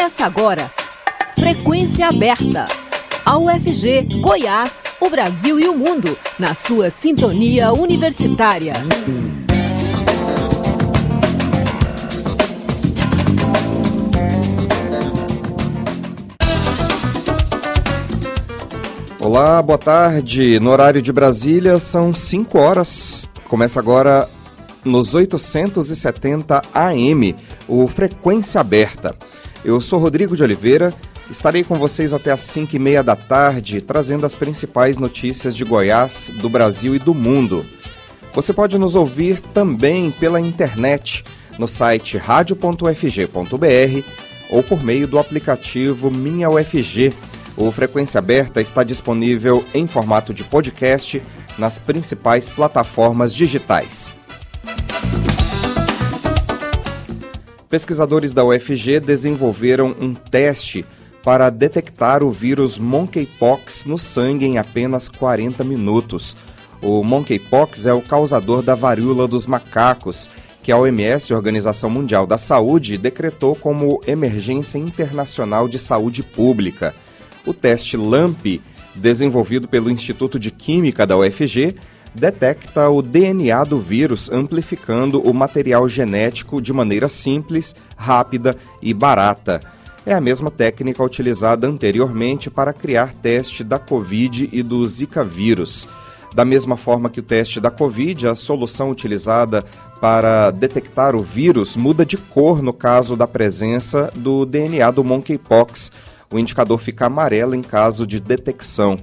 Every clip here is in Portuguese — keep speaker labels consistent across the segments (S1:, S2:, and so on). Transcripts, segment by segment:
S1: Começa agora. Frequência aberta. A UFG, Goiás, o Brasil e o mundo, na sua sintonia universitária.
S2: Olá, boa tarde. No horário de Brasília são 5 horas. Começa agora nos 870 AM, o Frequência Aberta. Eu sou Rodrigo de Oliveira, estarei com vocês até às 5 e meia da tarde, trazendo as principais notícias de Goiás, do Brasil e do mundo. Você pode nos ouvir também pela internet, no site radio.ufg.br ou por meio do aplicativo Minha UFG. O Frequência Aberta está disponível em formato de podcast nas principais plataformas digitais. Pesquisadores da UFG desenvolveram um teste para detectar o vírus monkeypox no sangue em apenas 40 minutos. O monkeypox é o causador da varíola dos macacos, que a OMS, Organização Mundial da Saúde, decretou como emergência internacional de saúde pública. O teste LAMP, desenvolvido pelo Instituto de Química da UFG, detecta o DNA do vírus, amplificando o material genético de maneira simples, rápida e barata. É a mesma técnica utilizada anteriormente para criar teste da Covid e do Zika vírus. Da mesma forma que o teste da Covid, a solução utilizada para detectar o vírus muda de cor no caso da presença do DNA do monkeypox. O indicador fica amarelo em caso de detecção.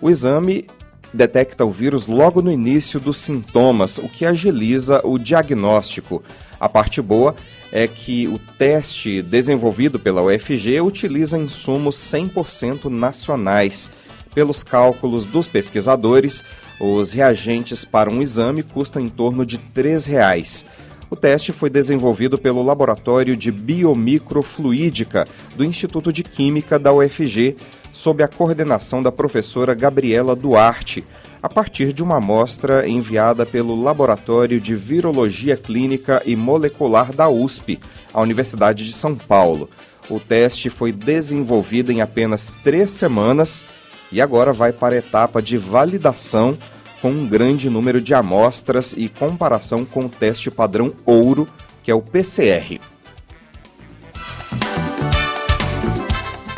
S2: O exame detecta o vírus logo no início dos sintomas, o que agiliza o diagnóstico. A parte boa é que o teste desenvolvido pela UFG utiliza insumos 100% nacionais. Pelos cálculos dos pesquisadores, os reagentes para um exame custam em torno de R$ 3,00. O teste foi desenvolvido pelo Laboratório de Biomicrofluídica do Instituto de Química da UFG, sob a coordenação da professora Gabriela Duarte, a partir de uma amostra enviada pelo Laboratório de Virologia Clínica e Molecular da USP, a Universidade de São Paulo. O teste foi desenvolvido em apenas três semanas e agora vai para a etapa de validação com um grande número de amostras e comparação com o teste padrão ouro, que é o PCR.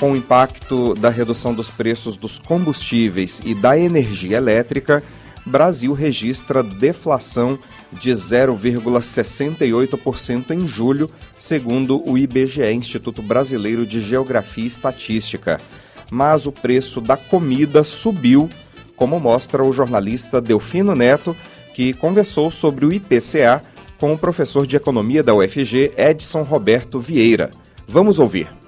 S2: Com o impacto da redução dos preços dos combustíveis e da energia elétrica, Brasil registra deflação de 0,68% em julho, segundo o IBGE, Instituto Brasileiro de Geografia e Estatística. Mas o preço da comida subiu, como mostra o jornalista Delfino Neto, que conversou sobre o IPCA com o professor de economia da UFG, Edson Roberto Vieira. Vamos ouvir.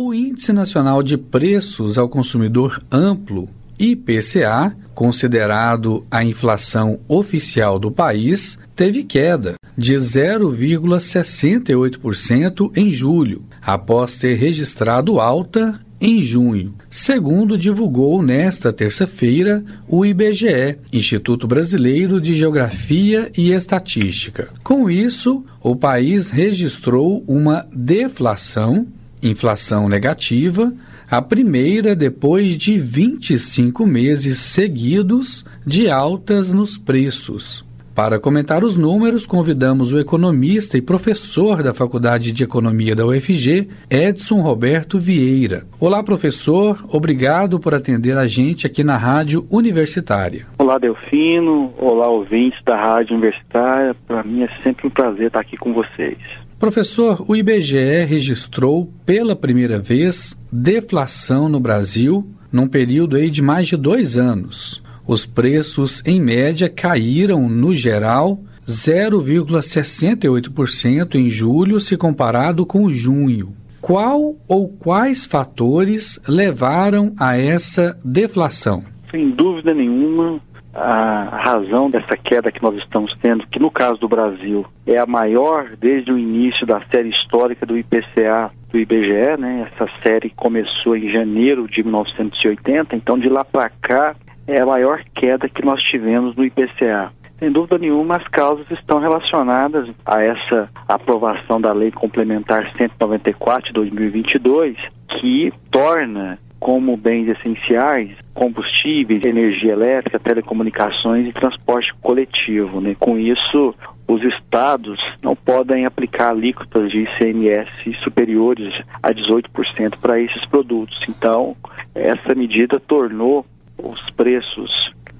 S3: O Índice Nacional de Preços ao Consumidor Amplo, IPCA, considerado a inflação oficial do país, teve queda de 0,68% em julho, após ter registrado alta em junho, segundo divulgou nesta terça-feira o IBGE, Instituto Brasileiro de Geografia e Estatística. Com isso, o país registrou uma deflação inflação negativa, a primeira depois de 25 meses seguidos de altas nos preços. Para comentar os números, convidamos o economista e professor da Faculdade de Economia da UFG, Edson Roberto Vieira. Olá, professor, obrigado por atender a gente aqui na Rádio Universitária.
S4: Olá, Delfino. Olá, ouvintes da Rádio Universitária. Para mim é sempre um prazer estar aqui com vocês.
S3: Professor, o IBGE registrou pela primeira vez deflação no Brasil num período aí de mais de dois anos. Os preços, em média, caíram, no geral, 0,68% em julho se comparado com junho. Qual ou quais fatores levaram a essa deflação?
S4: Sem dúvida nenhuma, a razão dessa queda que nós estamos tendo, que no caso do Brasil é a maior desde o início da série histórica do IPCA do IBGE, né? Essa série começou em janeiro de 1980, então de lá para cá é a maior queda que nós tivemos no IPCA. Sem dúvida nenhuma, as causas estão relacionadas a essa aprovação da Lei Complementar 194 de 2022, que torna como bens essenciais combustíveis, energia elétrica, telecomunicações e transporte coletivo. Né? Com isso, os estados não podem aplicar alíquotas de ICMS superiores a 18% para esses produtos. Então, essa medida tornou os preços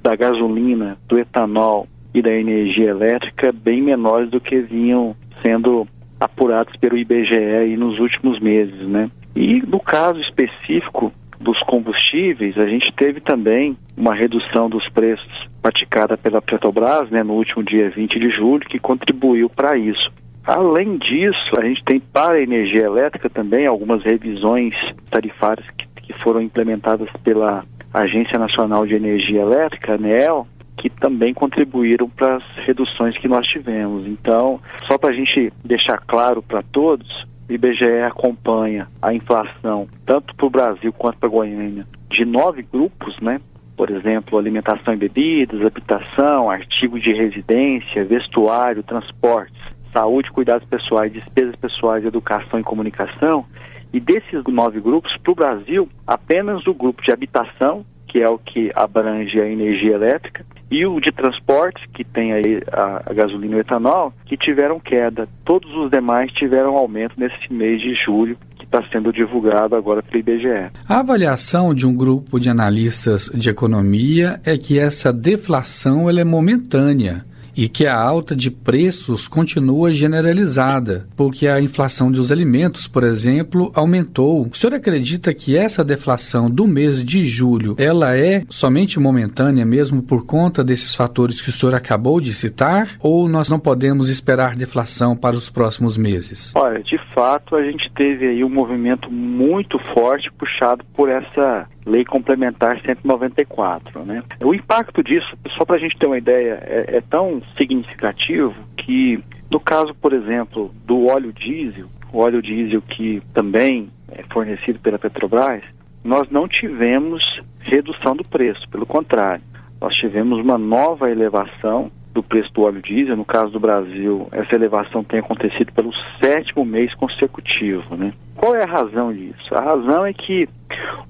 S4: da gasolina, do etanol e da energia elétrica bem menores do que vinham sendo apurados pelo IBGE nos últimos meses, né? E no caso específico dos combustíveis, a gente teve também uma redução dos preços praticada pela Petrobras, né, no último dia 20 de julho, que contribuiu para isso. Além disso, a gente tem para a energia elétrica também algumas revisões tarifárias que, que foram implementadas pela Agência Nacional de Energia Elétrica, ANEEL, que também contribuíram para as reduções que nós tivemos. Então, só para a gente deixar claro para todos, IBGE acompanha a inflação, tanto para o Brasil quanto para Goiânia, de nove grupos, né? Por exemplo, alimentação e bebidas, habitação, artigos de residência, vestuário, transportes, saúde, cuidados pessoais, despesas pessoais, educação e comunicação. E desses nove grupos, para o Brasil, apenas o grupo de habitação, que é o que abrange a energia elétrica, e o de transporte, que tem aí a, a, gasolina e o etanol, que tiveram queda. Todos os demais tiveram aumento nesse mês de julho, que está sendo divulgado agora pelo IBGE.
S3: A avaliação de um grupo de analistas de economia é que essa deflação ela é momentânea e que a alta de preços continua generalizada, porque a inflação dos alimentos, por exemplo, aumentou. O senhor acredita que essa deflação do mês de julho, ela é somente momentânea mesmo por conta desses fatores que o senhor acabou de citar, ou nós não podemos esperar deflação para os próximos meses?
S4: Olha, de fato, a gente teve aí um movimento muito forte puxado por essa Lei Complementar 194. Né? O impacto disso, só para a gente ter uma ideia, é, é tão significativo que, no caso, por exemplo, do óleo diesel, o óleo diesel que também é fornecido pela Petrobras, nós não tivemos redução do preço, pelo contrário, nós tivemos uma nova elevação do preço do óleo diesel. No caso do Brasil, essa elevação tem acontecido pelo sétimo mês consecutivo. Né? Qual é a razão disso? A razão é que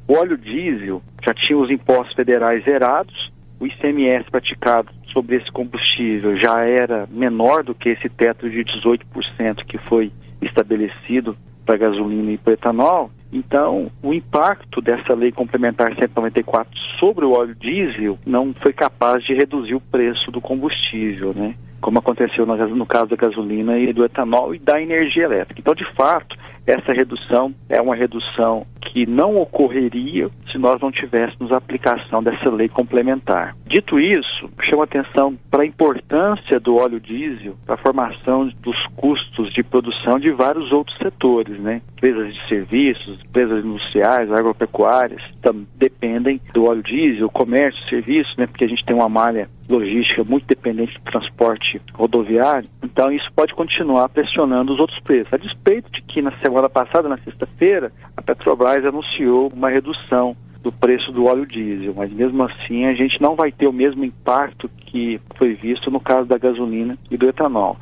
S4: o óleo diesel já tinha os impostos federais zerados, o ICMS praticado sobre esse combustível já era menor do que esse teto de 18% que foi estabelecido para gasolina e para etanol. Então, o impacto dessa lei complementar 194 sobre o óleo diesel não foi capaz de reduzir o preço do combustível, né? Como aconteceu no, caso da gasolina e do etanol e da energia elétrica. Então, de fato, essa redução é uma redução que não ocorreria se nós não tivéssemos a aplicação dessa lei complementar. Dito isso, chama atenção para a importância do óleo diesel para a formação dos custos de produção de vários outros setores, né? Empresas de serviços, empresas industriais, agropecuárias, dependem do óleo diesel, comércio, serviços, né? Porque a gente tem uma malha logística muito dependente do transporte rodoviário, então isso pode continuar pressionando os outros preços. A despeito de que na semana passada, na sexta-feira, a Petrobras anunciou uma redução do preço do óleo diesel, mas mesmo assim a gente não vai ter o mesmo impacto que foi visto no caso da gasolina e do etanol.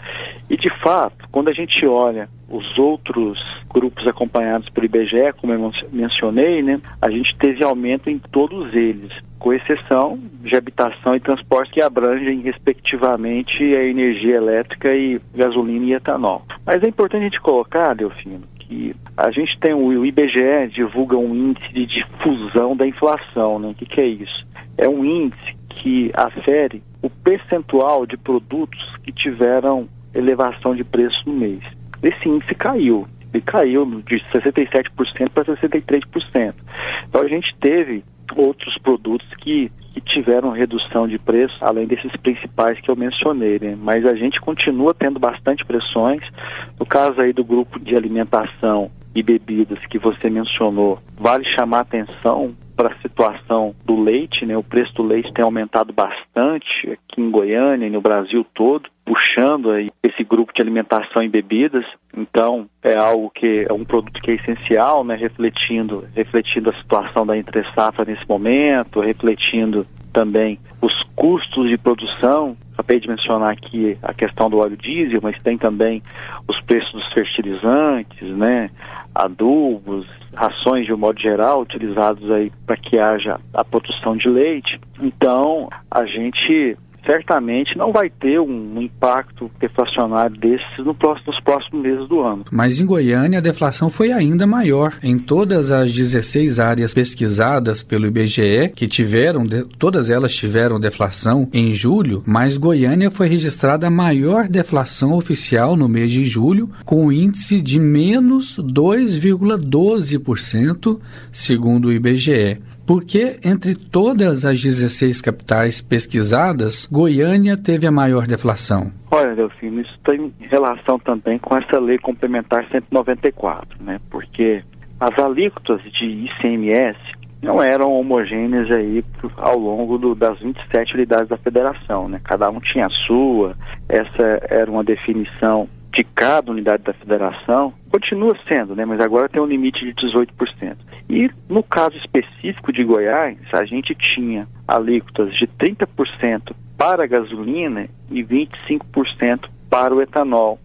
S4: E de fato, quando a gente olha os outros grupos acompanhados pelo IBGE, como eu mencionei, né, a gente teve aumento em todos eles, com exceção de habitação e transporte que abrangem respectivamente a energia elétrica e gasolina e etanol. Mas é importante a gente colocar, Delfino, que a gente tem o, IBGE divulga um índice de difusão da inflação, né? O que, que é isso? É um índice que afere o percentual de produtos que tiveram elevação de preço no mês. Esse índice caiu, ele caiu de 67% para 63%. Então a gente teve outros produtos que, que, tiveram redução de preço, além desses principais que eu mencionei, né? Mas a gente continua tendo bastante pressões. No caso aí do grupo de alimentação e bebidas que você mencionou, vale chamar atenção para a situação do leite, né? O preço do leite tem aumentado bastante aqui em Goiânia e no Brasil todo, puxando aí esse grupo de alimentação e bebidas. Então, é algo que é um produto que é essencial, né? Refletindo, refletindo a situação da entre safra nesse momento, refletindo também os custos de produção. Acabei de mencionar aqui a questão do óleo diesel, mas tem também os preços dos fertilizantes, né, adubos, rações de um modo geral utilizados aí para que haja a produção de leite. Então, a gente certamente não vai ter um, impacto deflacionário desses no próximo, nos próximos meses do ano.
S3: Mas em Goiânia a deflação foi ainda maior. Em todas as 16 áreas pesquisadas pelo IBGE, que tiveram, todas elas tiveram deflação em julho, mas Goiânia foi registrada a maior deflação oficial no mês de julho, com índice de menos 2,12%, segundo o IBGE. Porque entre todas as 16 capitais pesquisadas, Goiânia teve a maior deflação?
S4: Olha, Delfino, isso tem relação também com essa lei complementar 194, né? Porque as alíquotas de ICMS não eram homogêneas aí ao longo do, das 27 unidades da federação, né? Cada um tinha a sua, essa era uma definição de cada unidade da federação, continua sendo, né? Mas agora tem um limite de 18%. E no caso específico de Goiás, a gente tinha alíquotas de 30% para a gasolina e 25% para o etanol.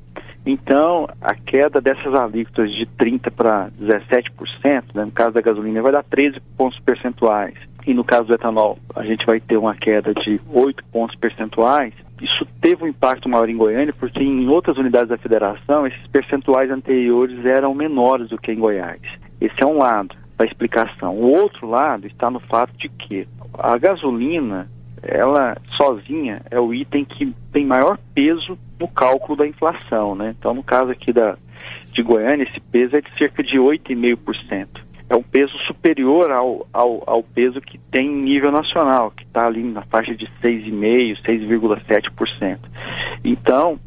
S4: Então, a queda dessas alíquotas de 30% para 17%, né, no caso da gasolina, vai dar 13 pontos percentuais. E no caso do etanol, a gente vai ter uma queda de 8 pontos percentuais. Isso teve um impacto maior em Goiânia, porque em outras unidades da federação, esses percentuais anteriores eram menores do que em Goiás. Esse é um lado da explicação. O outro lado está no fato de que a gasolina, ela sozinha é o item que tem maior peso no cálculo da inflação, né? Então, no caso aqui da de Goiânia, esse peso é de cerca de 8,5%. É um peso superior ao, ao, ao peso que tem em nível nacional, que está ali na faixa de 6,5%, 6,7%. Então,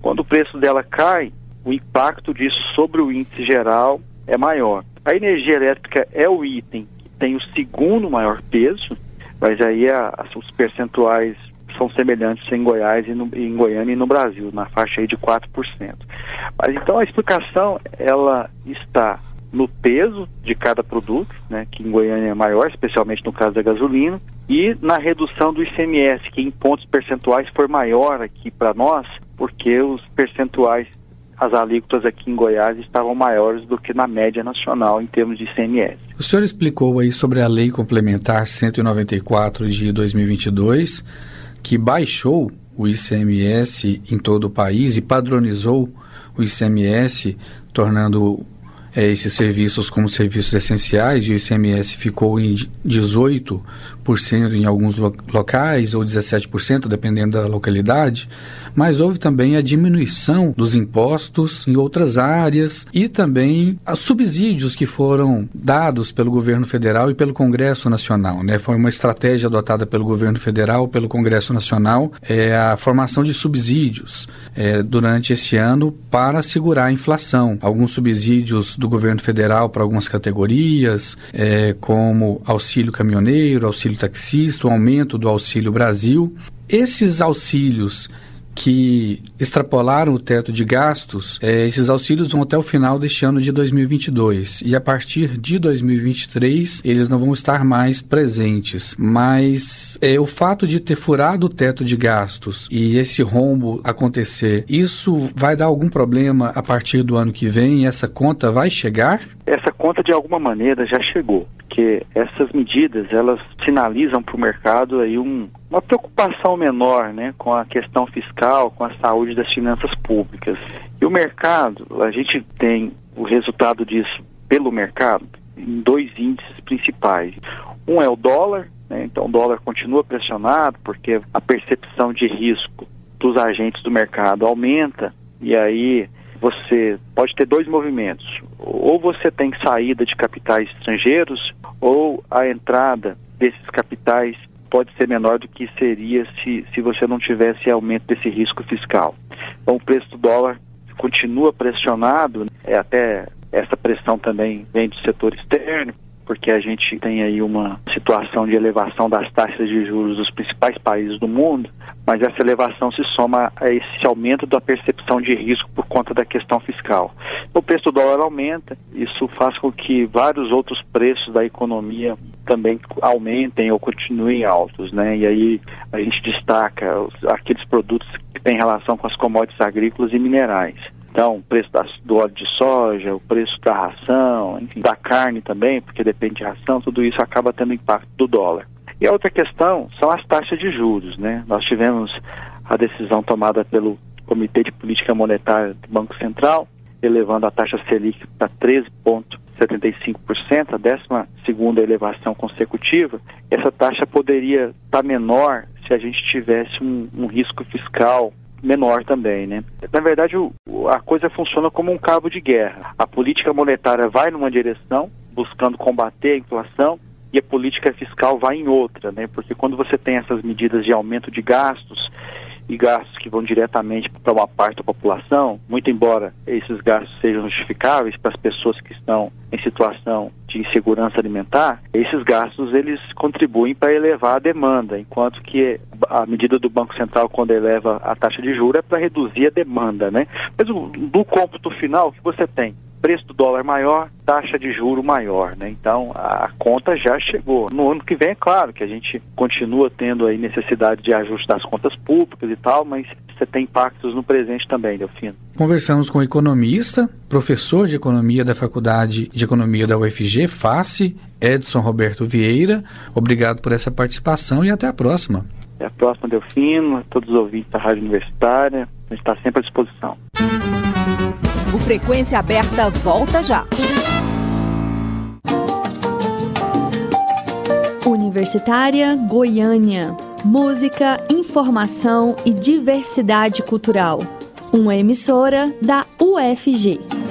S4: quando o preço dela cai, o impacto disso sobre o índice geral é maior. A energia elétrica é o item que tem o segundo maior peso, mas aí a, a, os percentuais são semelhantes em Goiás e no, em Goiânia e no Brasil, na faixa aí de 4%. Mas então a explicação ela está no peso de cada produto, né, que em Goiânia é maior, especialmente no caso da gasolina, e na redução do ICMS, que em pontos percentuais foi maior aqui para nós, porque os percentuais as alíquotas aqui em Goiás estavam maiores do que na média nacional em termos de ICMS.
S3: O senhor explicou aí sobre a Lei Complementar 194 de 2022, que baixou o ICMS em todo o país e padronizou o ICMS, tornando é, esses serviços como serviços essenciais e o ICMS ficou em 18% em alguns locais ou 17%, dependendo da localidade, mas houve também a diminuição dos impostos em outras áreas e também os subsídios que foram dados pelo governo federal e pelo Congresso Nacional. Né? Foi uma estratégia adotada pelo governo federal, pelo Congresso Nacional, é, a formação de subsídios é, durante esse ano para segurar a inflação. Alguns subsídios do governo federal para algumas categorias, é, como auxílio caminhoneiro, auxílio taxista, o aumento do Auxílio Brasil. Esses auxílios que extrapolaram o teto de gastos, é, esses auxílios vão até o final deste ano de 2022 e a partir de 2023 eles não vão estar mais presentes. Mas é, o fato de ter furado o teto de gastos e esse rombo acontecer, isso vai dar algum problema a partir do ano que vem? Essa conta vai chegar?
S4: Essa conta de alguma maneira já chegou porque essas medidas elas sinalizam para o mercado aí um, uma preocupação menor né, com a questão fiscal, com a saúde das finanças públicas. E o mercado, a gente tem o resultado disso pelo mercado em dois índices principais. Um é o dólar, né, então o dólar continua pressionado porque a percepção de risco dos agentes do mercado aumenta e aí você pode ter dois movimentos. Ou você tem saída de capitais estrangeiros, ou a entrada desses capitais pode ser menor do que seria se, se você não tivesse aumento desse risco fiscal. Então, o preço do dólar continua pressionado, é, até essa pressão também vem do setor externo, porque a gente tem aí uma situação de elevação das taxas de juros dos principais países do mundo, mas essa elevação se soma a esse aumento da percepção de risco por conta da questão fiscal. O preço do dólar aumenta, isso faz com que vários outros preços da economia também aumentem ou continuem altos, né? E aí a gente destaca aqueles produtos que têm relação com as commodities agrícolas e minerais. Então, o preço das, do óleo de soja, o preço da ração, enfim, da carne também, porque depende de ração, tudo isso acaba tendo impacto do dólar. E a outra questão são as taxas de juros, né? Nós tivemos a decisão tomada pelo Comitê de Política Monetária do Banco Central, elevando a taxa Selic para 13,75%, a 12 elevação consecutiva. Essa taxa poderia estar menor se a gente tivesse um, um risco fiscal menor também, né? Na verdade, o, a coisa funciona como um cabo de guerra. A política monetária vai numa direção, buscando combater a inflação, e a política fiscal vai em outra, né? Porque quando você tem essas medidas de aumento de gastos e gastos que vão diretamente para uma parte da população, muito embora esses gastos sejam justificáveis para as pessoas que estão em situação de insegurança alimentar, esses gastos eles contribuem para elevar a demanda, enquanto que a medida do Banco Central quando eleva a taxa de juros é para reduzir a demanda, né? Mas do cômputo final o que você tem preço do dólar maior, taxa de juro maior, né? Então a conta já chegou. No ano que vem, é claro que a gente continua tendo aí necessidade de ajuste das contas públicas e tal, mas você tem impactos no presente também, Delfino.
S3: Conversamos com o economista, professor de economia da Faculdade de Economia da UFG, FACE, Edson Roberto Vieira. Obrigado por essa participação e até a próxima.
S4: Até a próxima, Delfino, a todos os ouvintes da Rádio Universitária. A gente está sempre à disposição.
S1: O Frequência Aberta volta já.
S5: Universitária Goiânia. Música, informação e diversidade cultural. Uma emissora da UFG.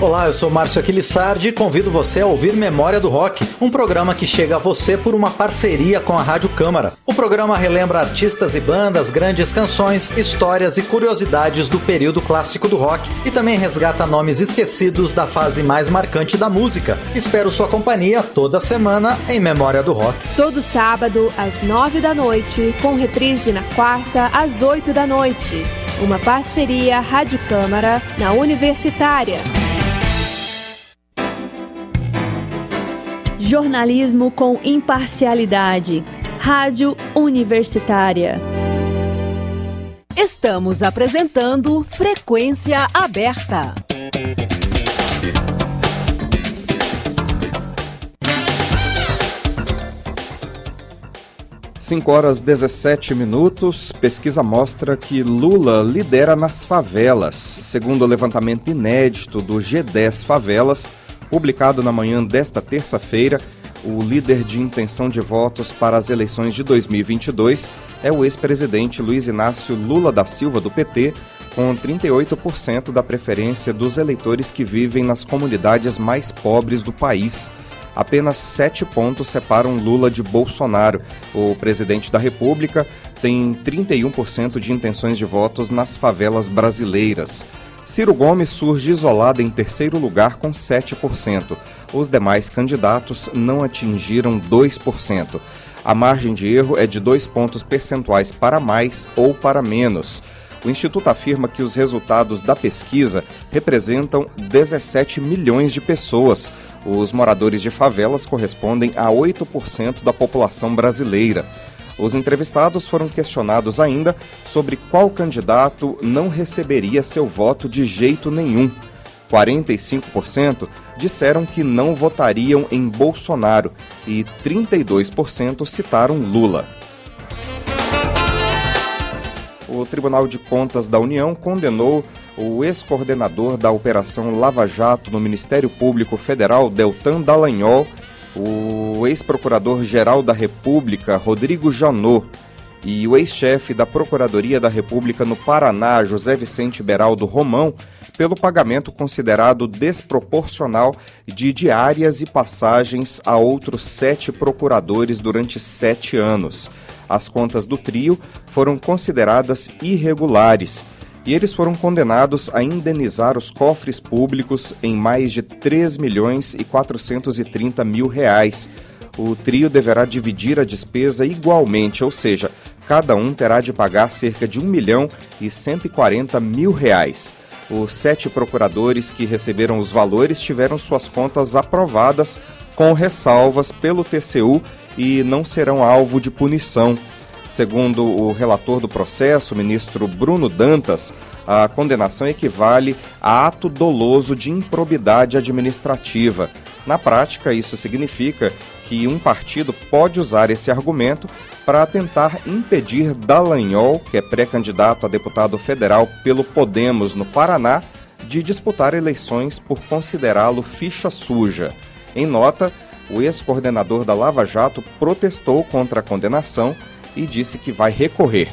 S6: Olá, eu sou Márcio Aquilissardi e convido você a ouvir Memória do Rock, um programa que chega a você por uma parceria com a Rádio Câmara. O programa relembra artistas e bandas, grandes canções, histórias e curiosidades do período clássico do rock e também resgata nomes esquecidos da fase mais marcante da música. Espero sua companhia toda semana em Memória do Rock.
S5: Todo sábado às nove da noite, com reprise na quarta às oito da noite. Uma parceria Rádio Câmara na Universitária. Jornalismo com imparcialidade. Rádio Universitária.
S1: Estamos apresentando Frequência Aberta.
S2: Cinco horas 17 minutos. Pesquisa mostra que Lula lidera nas favelas. Segundo o levantamento inédito do G10 Favelas, Publicado na manhã desta terça-feira, o líder de intenção de votos para as eleições de 2022 é o ex-presidente Luiz Inácio Lula da Silva, do PT, com 38% da preferência dos eleitores que vivem nas comunidades mais pobres do país. Apenas sete pontos separam Lula de Bolsonaro. O presidente da República tem 31% de intenções de votos nas favelas brasileiras. Ciro Gomes surge isolado em terceiro lugar com 7%. Os demais candidatos não atingiram 2%. A margem de erro é de dois pontos percentuais para mais ou para menos. O Instituto afirma que os resultados da pesquisa representam 17 milhões de pessoas. Os moradores de favelas correspondem a 8% da população brasileira. Os entrevistados foram questionados ainda sobre qual candidato não receberia seu voto de jeito nenhum. 45% disseram que não votariam em Bolsonaro e 32% citaram Lula. O Tribunal de Contas da União condenou o ex-coordenador da Operação Lava Jato no Ministério Público Federal, Deltan Dallagnol, o ex-procurador-geral da República, Rodrigo Janot, e o ex-chefe da Procuradoria da República no Paraná, José Vicente Beraldo Romão, pelo pagamento considerado desproporcional de diárias e passagens a outros sete procuradores durante sete anos. As contas do trio foram consideradas irregulares e eles foram condenados a indenizar os cofres públicos em mais de 3 milhões e 430 mil reais. O trio deverá dividir a despesa igualmente, ou seja, cada um terá de pagar cerca de 1 milhão e 140 mil reais. Os sete procuradores que receberam os valores tiveram suas contas aprovadas com ressalvas pelo TCU e não serão alvo de punição. Segundo o relator do processo, ministro Bruno Dantas, a condenação equivale a ato doloso de improbidade administrativa. Na prática, isso significa que um partido pode usar esse argumento para tentar impedir Dallagnol, que é pré-candidato a deputado federal pelo Podemos no Paraná, de disputar eleições por considerá-lo ficha suja. Em nota, o ex-coordenador da Lava Jato protestou contra a condenação e disse que vai recorrer.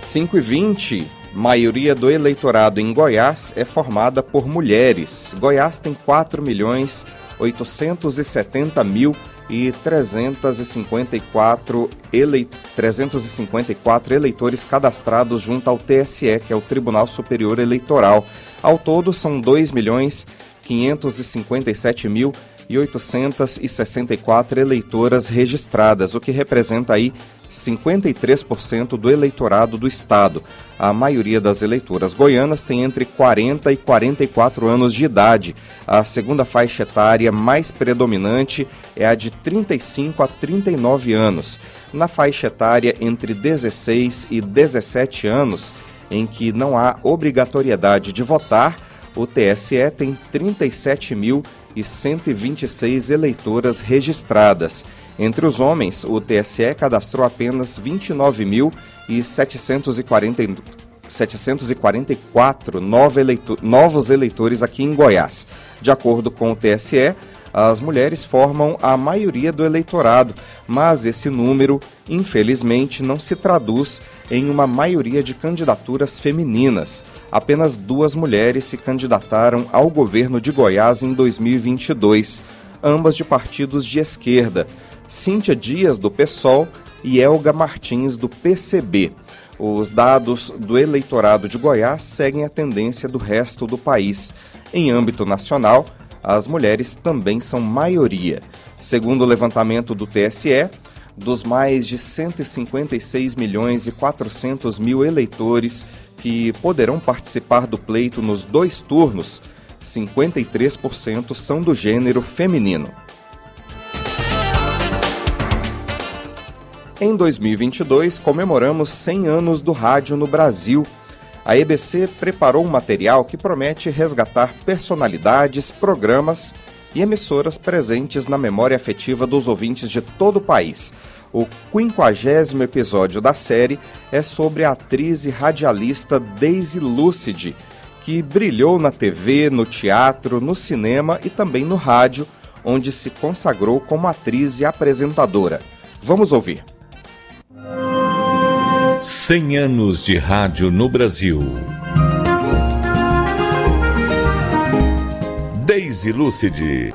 S2: 5 e 20, maioria do eleitorado em Goiás é formada por mulheres. Goiás tem 4 milhões 870 mil e 354, ele... 354 eleitores cadastrados junto ao TSE, que é o Tribunal Superior Eleitoral. Ao todo, são 2 milhões 557 mil e 864 eleitoras registradas, o que representa aí 53% do eleitorado do estado. A maioria das eleitoras goianas tem entre 40 e 44 anos de idade. A segunda faixa etária mais predominante é a de 35 a 39 anos. Na faixa etária entre 16 e 17 anos, em que não há obrigatoriedade de votar, o TSE tem 37 mil e 126 eleitoras registradas. Entre os homens, o TSE cadastrou apenas 29.744 novos eleitores aqui em Goiás. De acordo com o TSE, as mulheres formam a maioria do eleitorado, mas esse número, infelizmente, não se traduz em uma maioria de candidaturas femininas. Apenas duas mulheres se candidataram ao governo de Goiás em 2022, ambas de partidos de esquerda. Cíntia Dias, do PSOL, e Elga Martins, do PCB. Os dados do eleitorado de Goiás seguem a tendência do resto do país. Em âmbito nacional, as mulheres também são maioria. Segundo o levantamento do TSE, dos mais de 156 milhões e 400 mil eleitores que poderão participar do pleito nos dois turnos, 53% são do gênero feminino. Em 2022, comemoramos 100 anos do rádio no Brasil a EBC preparou um material que promete resgatar personalidades, programas e emissoras presentes na memória afetiva dos ouvintes de todo o país. O quinquagésimo episódio da série é sobre a atriz e radialista Daisy Lucid, que brilhou na TV, no teatro, no cinema e também no rádio, onde se consagrou como atriz e apresentadora. Vamos ouvir.
S7: 100 anos de rádio no Brasil. Daisy Lucid.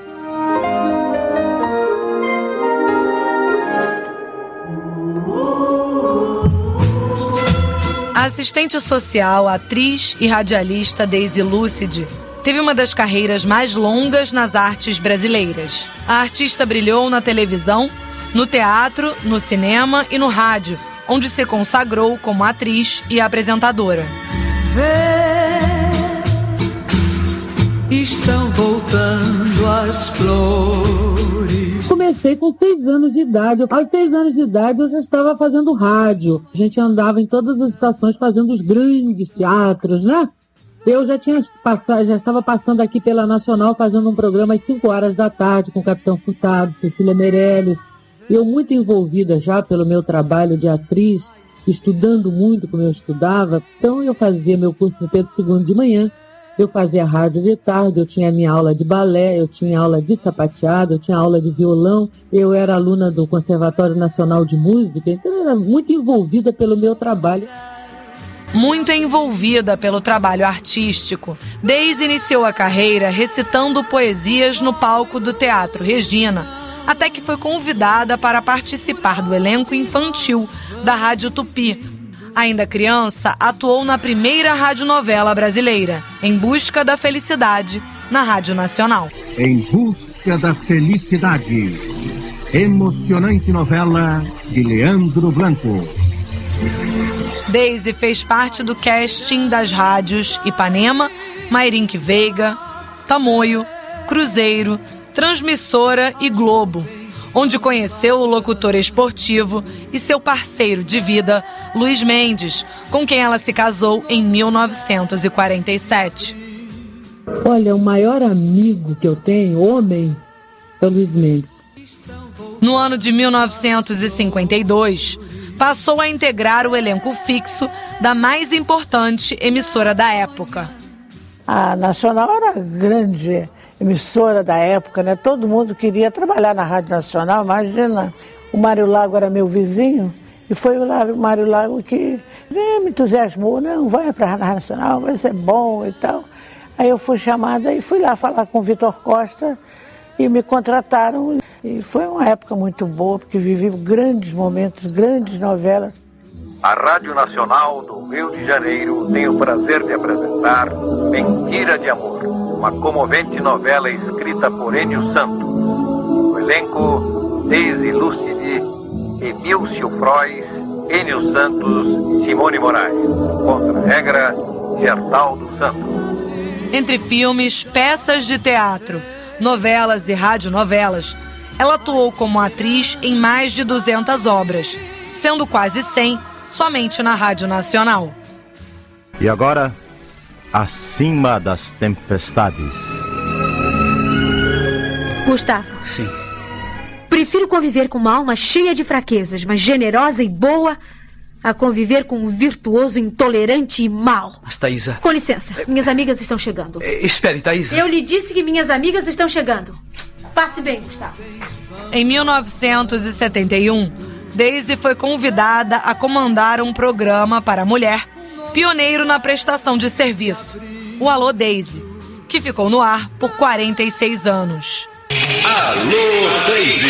S8: A assistente social, atriz e radialista Daisy Lucid teve uma das carreiras mais longas nas artes brasileiras. A artista brilhou na televisão, no teatro, no cinema e no rádio onde se consagrou como atriz e apresentadora.
S9: Vê, estão voltando as flores.
S10: Comecei com seis anos de idade. Aos seis anos de idade eu já estava fazendo rádio. A gente andava em todas as estações fazendo os grandes teatros, né? Eu já tinha passado, já estava passando aqui pela Nacional fazendo um programa às 5 horas da tarde com o Capitão Furtado, Cecília Meirelles, eu muito envolvida já pelo meu trabalho de atriz, estudando muito como eu estudava, então eu fazia meu curso no Pedro II de manhã, eu fazia rádio de tarde, eu tinha minha aula de balé, eu tinha aula de sapateado, eu tinha aula de violão, eu era aluna do Conservatório Nacional de Música, então eu era muito envolvida pelo meu trabalho.
S8: Muito envolvida pelo trabalho artístico, Deise iniciou a carreira recitando poesias no palco do Teatro Regina, até que foi convidada para participar do elenco infantil da Rádio Tupi. Ainda criança, atuou na primeira radionovela brasileira, Em Busca da Felicidade, na Rádio Nacional.
S11: Em Busca da Felicidade. Emocionante novela de Leandro Blanco.
S8: Daisy fez parte do casting das rádios Ipanema, Mairink Veiga, Tamoio, Cruzeiro, Transmissora e Globo, onde conheceu o locutor esportivo e seu parceiro de vida, Luiz Mendes, com quem ela se casou em 1947.
S10: Olha, o maior amigo que eu tenho, homem, é o Luiz Mendes.
S8: No ano de 1952, passou a integrar o elenco fixo da mais importante emissora da época.
S12: A Nacional era grande emissora da época, né? Todo mundo queria trabalhar na Rádio Nacional, imagina. O Mário Lago era meu vizinho e foi o Mário Lago que me entusiasmou, não, vai para a Rádio Nacional, vai ser bom e tal. Aí eu fui chamada e fui lá falar com o Vitor Costa e me contrataram. E foi uma época muito boa, porque vivi grandes momentos, grandes novelas.
S13: A Rádio Nacional do Rio de Janeiro tem o prazer de apresentar Mentira de Amor, uma comovente novela escrita por Enio Santo. O elenco, Daisy Lucidi, Emílcio Frois, Enio Santos Simone Moraes. Contra-regra, Gertaldo Santos.
S8: Entre filmes, peças de teatro, novelas e radionovelas, ela atuou como atriz em mais de 200 obras, sendo quase 100 somente na Rádio Nacional.
S14: E agora, acima das tempestades.
S15: Gustavo.
S3: Sim.
S15: Prefiro conviver com uma alma cheia de fraquezas, mas generosa e boa, a conviver com um virtuoso intolerante e mau.
S3: Mas, Thaisa...
S15: Com licença, minhas amigas estão chegando.
S3: Eh, espere, Thaisa.
S15: Eu lhe disse que minhas amigas estão chegando. Passe bem, Gustavo.
S8: Em 1971, Daisy foi convidada a comandar um programa para a mulher, pioneiro na prestação de serviço, o Alô Daisy, que ficou no ar por 46 anos.
S7: Alô Daisy!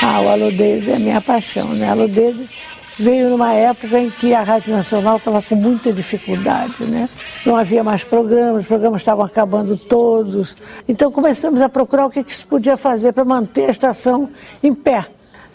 S12: Ah, o Alô Daisy é a minha paixão, né? Alô Daisy veio numa época em que a Rádio Nacional estava com muita dificuldade, né? Não havia mais programas, os programas estavam acabando todos. Então começamos a procurar o que, que se podia fazer para manter a estação em pé.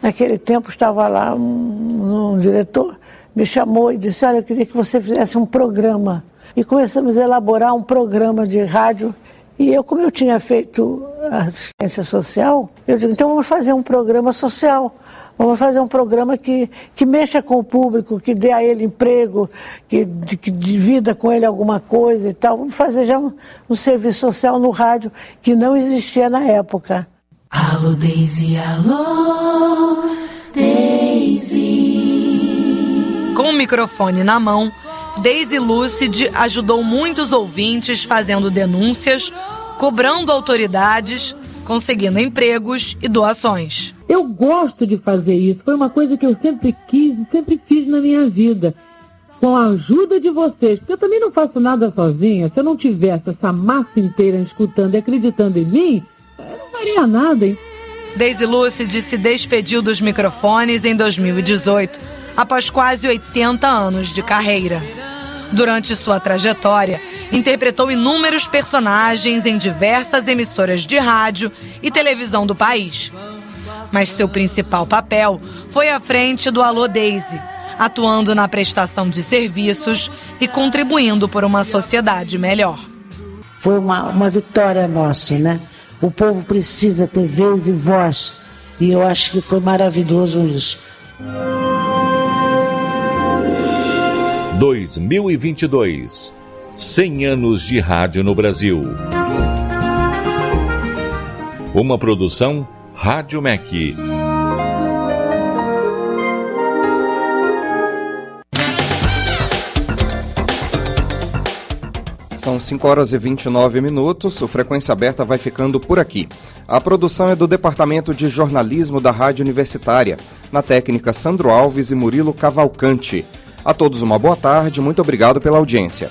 S12: Naquele tempo estava lá um, um diretor, me chamou e disse, olha, eu queria que você fizesse um programa. E começamos a elaborar um programa de rádio e eu, como eu tinha feito assistência social, eu digo, então vamos fazer um programa social. Vamos fazer um programa que, que mexa com o público, que dê a ele emprego, que, que divida com ele alguma coisa e tal. Vamos fazer já um, um serviço social no rádio que não existia na época.
S9: Alô, Daisy, alô, Daisy.
S8: Com o microfone na mão, Daisy Lucid ajudou muitos ouvintes fazendo denúncias, cobrando autoridades, conseguindo empregos e doações.
S10: Eu gosto de fazer isso. Foi uma coisa que eu sempre quis e sempre fiz na minha vida. Com a ajuda de vocês, porque eu também não faço nada sozinha. Se eu não tivesse essa massa inteira escutando e acreditando em mim, eu não faria nada, hein?
S8: Daisy Lucid se despediu dos microfones em 2018, após quase 80 anos de carreira. Durante sua trajetória, interpretou inúmeros personagens em diversas emissoras de rádio e televisão do país. Mas seu principal papel foi à frente do Alô Daisy, atuando na prestação de serviços e contribuindo por uma sociedade melhor.
S16: Foi uma, uma vitória nossa, né? O povo precisa ter vez e voz. E eu acho que foi maravilhoso isso.
S7: 2022 100 anos de rádio no Brasil. Uma produção Rádio MEC.
S2: São 5 horas e 29 minutos. O Frequência Aberta vai ficando por aqui. A produção é do Departamento de Jornalismo da Rádio Universitária. Na técnica, Sandro Alves e Murilo Cavalcante. A todos uma boa tarde, muito obrigado pela audiência.